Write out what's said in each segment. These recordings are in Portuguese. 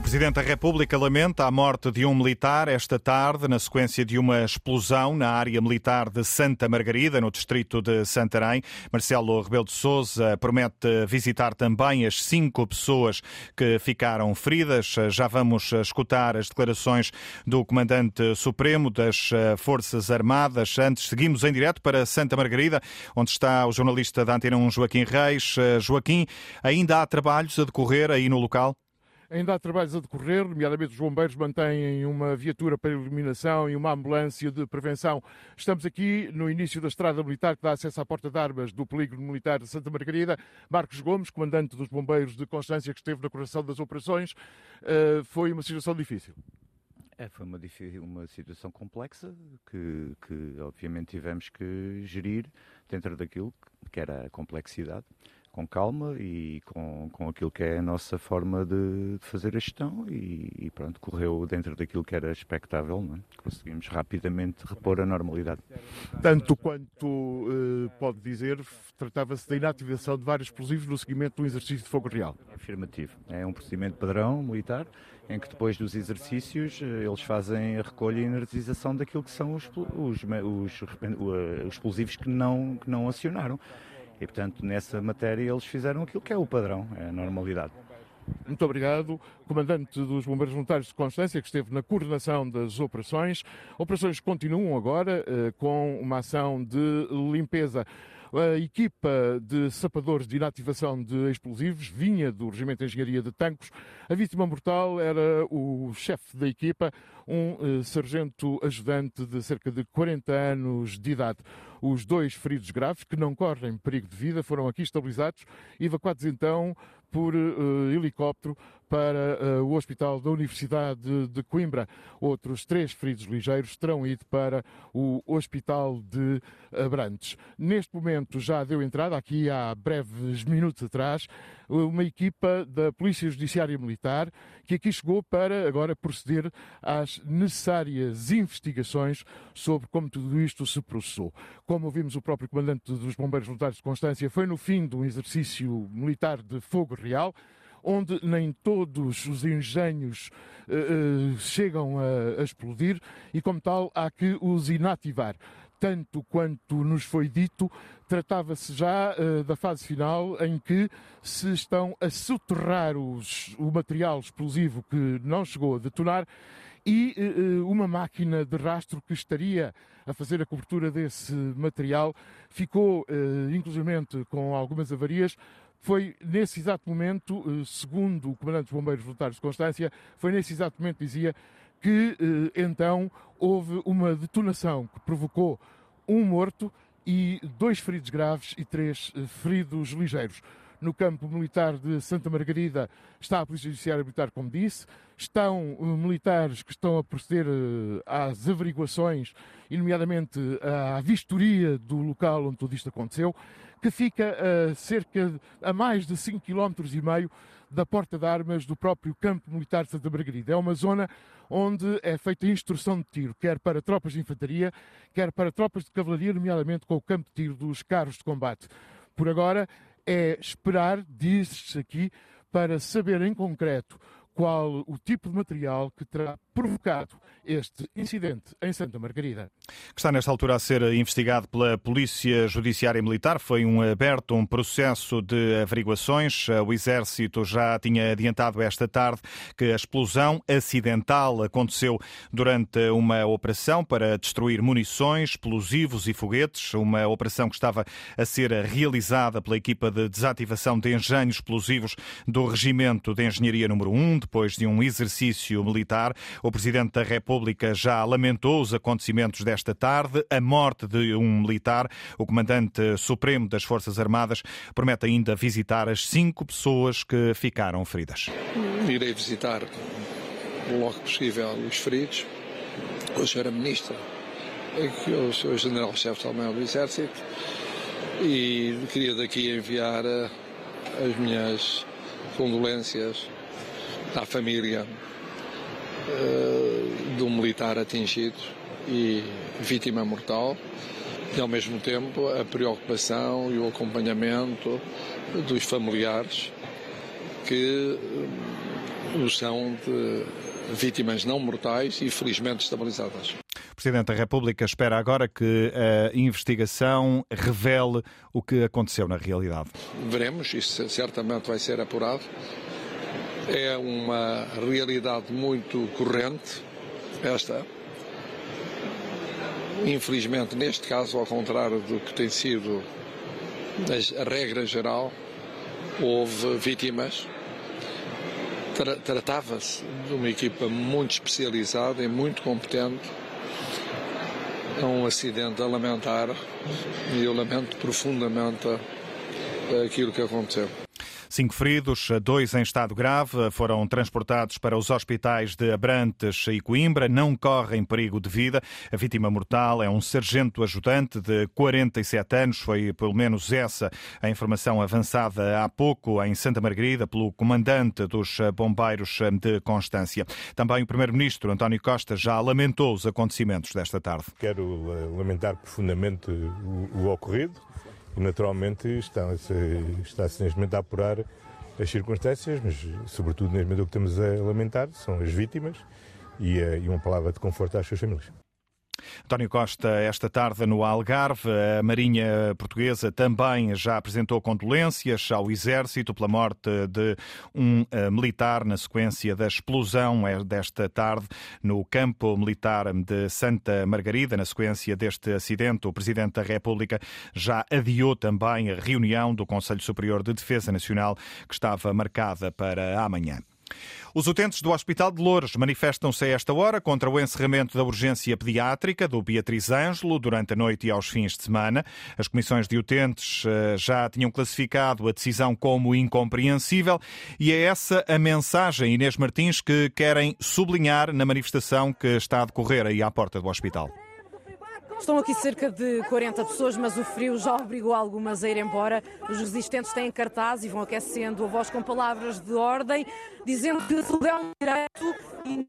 O Presidente da República lamenta a morte de um militar esta tarde, na sequência de uma explosão na área militar de Santa Margarida, no distrito de Santarém. Marcelo Rebelo de Souza promete visitar também as cinco pessoas que ficaram feridas. Já vamos escutar as declarações do Comandante Supremo das Forças Armadas. Antes, seguimos em direto para Santa Margarida, onde está o jornalista da Antena 1, Joaquim Reis. Joaquim, ainda há trabalhos a decorrer aí no local? Ainda há trabalhos a decorrer, nomeadamente os bombeiros mantêm uma viatura para iluminação e uma ambulância de prevenção. Estamos aqui no início da estrada militar que dá acesso à porta de armas do polígono militar de Santa Margarida. Marcos Gomes, comandante dos bombeiros de Constância, que esteve na coração das operações, eh, foi uma situação difícil. É, foi uma, uma situação complexa que, que, obviamente, tivemos que gerir dentro daquilo que era a complexidade com calma e com, com aquilo que é a nossa forma de, de fazer a gestão e, e, pronto, correu dentro daquilo que era expectável, é? conseguimos rapidamente repor a normalidade. Tanto quanto uh, pode dizer, tratava-se da inativação de vários explosivos no seguimento de um exercício de fogo real. É afirmativo, é um procedimento padrão militar em que depois dos exercícios eh, eles fazem a recolha e energização daquilo que são os, os, os, os explosivos que não, que não acionaram. E, portanto, nessa matéria eles fizeram aquilo que é o padrão, é a normalidade. Muito obrigado, comandante dos Bombeiros Voluntários de Constância, que esteve na coordenação das operações. Operações continuam agora eh, com uma ação de limpeza. A equipa de sapadores de inativação de explosivos vinha do Regimento de Engenharia de Tancos. A vítima mortal era o chefe da equipa, um eh, sargento ajudante de cerca de 40 anos de idade. Os dois feridos graves, que não correm perigo de vida, foram aqui estabilizados evacuados então por uh, helicóptero para uh, o Hospital da Universidade de, de, Coimbra. Outros três feridos ligeiros terão ido para o Hospital de Abrantes. Neste momento já deu entrada, aqui há breves minutos atrás, uma equipa da Polícia Judiciária Militar que aqui chegou para agora proceder às necessárias investigações sobre como tudo isto se processou. Como ouvimos o próprio comandante dos Bombeiros Voluntários de Constância, foi no fim de um exercício militar de fogo real onde nem todos os engenhos uh, uh, chegam a, a, explodir e, como tal, há que os inativar. Tanto quanto nos foi dito, tratava-se já uh, da fase final em que se estão a soterrar os, o material explosivo que não chegou a detonar e uma máquina de rastro que estaria a fazer a cobertura desse material ficou, inclusivamente, com algumas avarias, foi nesse exato momento, eh, segundo o Comandante dos Bombeiros Voluntários de Constância, foi nesse exato momento, dizia, que eh, então houve uma detonação que provocou um morto e dois feridos graves e três eh, feridos ligeiros. No campo militar de Santa Margarida está a Polícia Judiciária Militar, como disse, estão militares que estão a proceder às averiguações e, nomeadamente, à vistoria do local onde tudo isto aconteceu que fica a cerca a mais de 5 km e meio da porta de armas do próprio campo militar de Santa Margarida. É uma zona onde é feita instrução de tiro, quer para tropas de infantaria, quer para tropas de cavalaria, nomeadamente com o campo de tiro dos carros de combate. Por agora é esperar, diz-se aqui, para saber em concreto qual o tipo de material que terá provocado este incidente em Santa Margarida. Que está nesta altura a ser investigado pela Polícia Judiciária Militar. Foi um aberto um processo de averiguações. O Exército já tinha adiantado esta tarde que a explosão acidental aconteceu durante uma operação para destruir munições, explosivos e foguetes. Uma operação que estava a ser realizada pela equipa de desativação de engenhos explosivos do Regimento de Engenharia número 1, depois de um exercício militar. O Presidente da República já lamentou os acontecimentos desta tarde, a morte de um militar. O Comandante Supremo das Forças Armadas promete ainda visitar as cinco pessoas que ficaram feridas. Irei visitar logo possível os feridos, a Sra. Ministra, o Sr. General-Chefe também do Exército, e queria daqui enviar eh, as minhas condolências à família uh, de um militar atingido e vítima mortal e ao mesmo tempo a preocupação e o acompanhamento dos familiares que são de vítimas não mortais e felizmente estabilizadas. O Presidente da República espera agora que a investigação revele o que aconteceu na realidade. Veremos, isso certamente vai ser apurado. É uma realidade muito corrente, esta. Infelizmente, neste caso, ao contrário do que tem sido a regra geral, houve vítimas. Tratava-se de uma equipa muito especializada e muito competente. É um acidente a lamentar e eu lamento profundamente aquilo que aconteceu. Cinco feridos, dois em estado grave, foram transportados para os hospitais de Abrantes e Coimbra. Não correm perigo de vida. A vítima mortal é um sargento ajudante de 47 anos. Foi pelo menos essa a informação avançada há pouco em Santa Margarida pelo comandante dos bombeiros de Constância. Também o primeiro-ministro António Costa já lamentou os acontecimentos desta tarde. Quero eh, lamentar profundamente o, o ocorrido e naturalmente está-se está neste momento a apurar as circunstâncias, mas sobretudo neste momento o que temos a lamentar são as vítimas e, eh, e uma palavra de conforto às suas famílias. António Costa, esta tarde no Algarve, a Marinha Portuguesa também já apresentou condolências ao Exército pela morte de um eh, militar na sequência da explosão eh, desta tarde no campo militar de Santa Margarida. Na sequência deste acidente, o Presidente da República já adiou também a reunião do Conselho Superior de Defesa Nacional que estava marcada para amanhã. Os utentes do Hospital de Louros manifestam-se a esta hora contra o encerramento da urgência pediátrica do Beatriz Ângelo durante a noite e aos fins de semana. As comissões de utentes eh, já tinham classificado a decisão como incompreensível e é essa a mensagem, Inês Martins, que querem sublinhar na manifestação que está a decorrer aí à porta do hospital. Estão aqui cerca de 40 pessoas, mas o frio já obrigou algumas a ir embora. Os resistentes têm cartaz e vão aquecendo a voz com palavras de ordem, dizendo que tudo é um direito e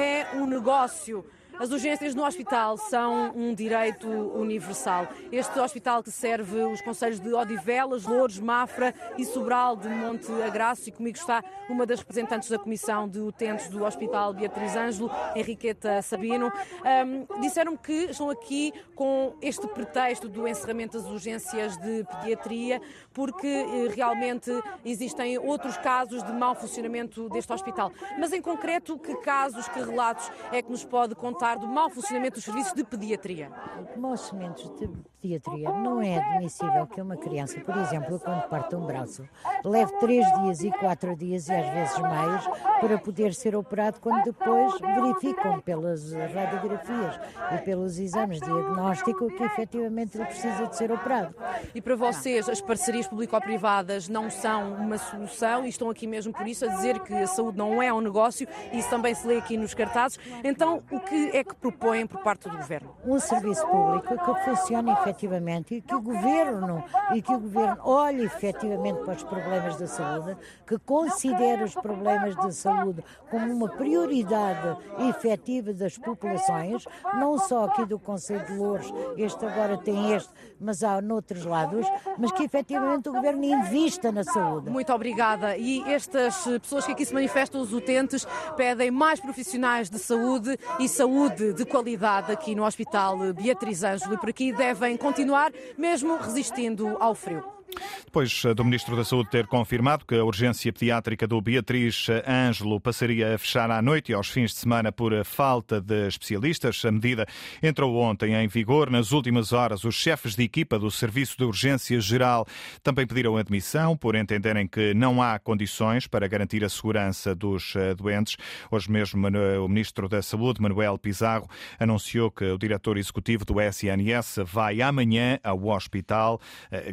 é um negócio. As urgências no hospital são um direito universal. Este hospital que serve os conselhos de Odivelas, Louros, Mafra e Sobral de Monte Agraço e comigo está uma das representantes da Comissão de Utentes do Hospital Beatriz Ângelo, Henriqueta Sabino. Um, Disseram-me que estão aqui com este pretexto do encerramento das urgências de pediatria porque eh, realmente existem outros casos de mau funcionamento deste hospital. Mas em concreto, que casos, que relatos é que nos pode contar do mau funcionamento dos serviços de pediatria? O mau funcionamento de pediatria não é admissível que uma criança, por exemplo, quando parte um braço, leve três dias e quatro dias e às vezes mais para poder ser operado quando depois verificam pelas radiografias e pelos exames de diagnóstico que efetivamente ele precisa de ser operado. E para vocês, as parcerias público-privadas não são uma solução e estão aqui mesmo por isso a dizer que a saúde não é um negócio, isso também se lê aqui nos cartazes. Então, o que é que propõem por parte do Governo? Um serviço público que funcione efetivamente e que o Governo e que o Governo olhe efetivamente para os problemas da saúde, que considere os problemas da saúde como uma prioridade efetiva das populações, não só aqui do Conselho de Louros, este agora tem este, mas há noutros lados, mas que efetivamente o Governo invista na saúde. Muito obrigada. E estas pessoas que aqui se manifestam, os utentes, pedem mais profissionais de saúde e saúde saúde de qualidade aqui no Hospital Beatriz Ângelo e por aqui devem continuar, mesmo resistindo ao frio. Depois eh, do Ministro da Saúde ter confirmado que a urgência pediátrica do Beatriz eh, Ângelo passaria a fechar à noite e aos fins de semana por eh, falta de especialistas, a medida entrou ontem em vigor. Nas últimas horas, os chefes de equipa do Serviço de Urgência Geral também pediram admissão por entenderem que não há condições para garantir a segurança dos doentes. Hoje mesmo, o Ministro da Saúde, Manuel Pizarro, anunciou que o diretor executivo do SNS vai amanhã ao hospital,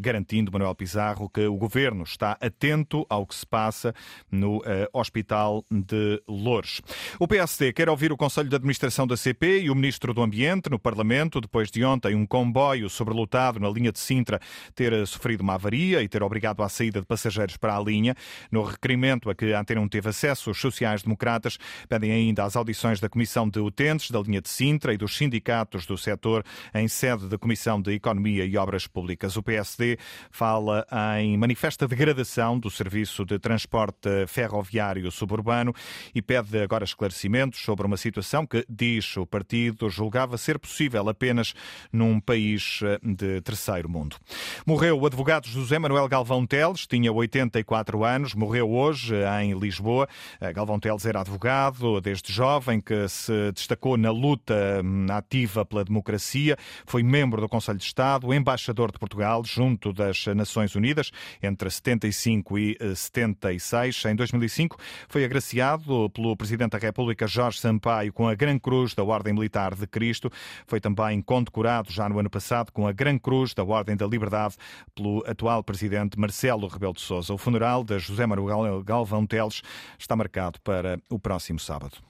garantindo, Manuel Pizarro, que o governo está atento ao que se passa no uh, Hospital de Lourdes. O PSD quer ouvir o Conselho de Administração da CP e o Ministro do Ambiente no Parlamento, depois de ontem um comboio sobrelotado na linha de Sintra ter eh, sofrido uma avaria e ter obrigado à saída de passageiros para a linha. No requerimento a que a Antena 1 teve acesso, os sociais-democratas pedem ainda as audições da Comissão de Utentes da linha de Sintra e dos sindicatos do setor em sede da Comissão de Economia e Obras Públicas. O PSD fala fala em manifesta degradação do serviço de transporte ferroviário suburbano e pede agora esclarecimentos sobre uma situação que, diz o partido, julgava ser possível apenas num país eh, de terceiro mundo. Morreu o advogado José Manuel Galvão Teles, tinha 84 anos, morreu hoje em Lisboa. Eh, Galvão Teles era advogado desde jovem que se destacou na luta hum, ativa pela democracia, foi membro do Conselho de Estado, embaixador de Portugal junto das Nações Unidas entre 75 e 76. Eh, em 2005 foi agraciado pelo Presidente da República Jorge Sampaio com a Gran Cruz da Ordem Militar de Cristo. Foi também condecorado já no ano passado com a Gran Cruz da Ordem da Liberdade pelo atual Presidente Marcelo Rebelo de Sousa. O funeral de José Manuel Galvão Teles está marcado para o próximo sábado.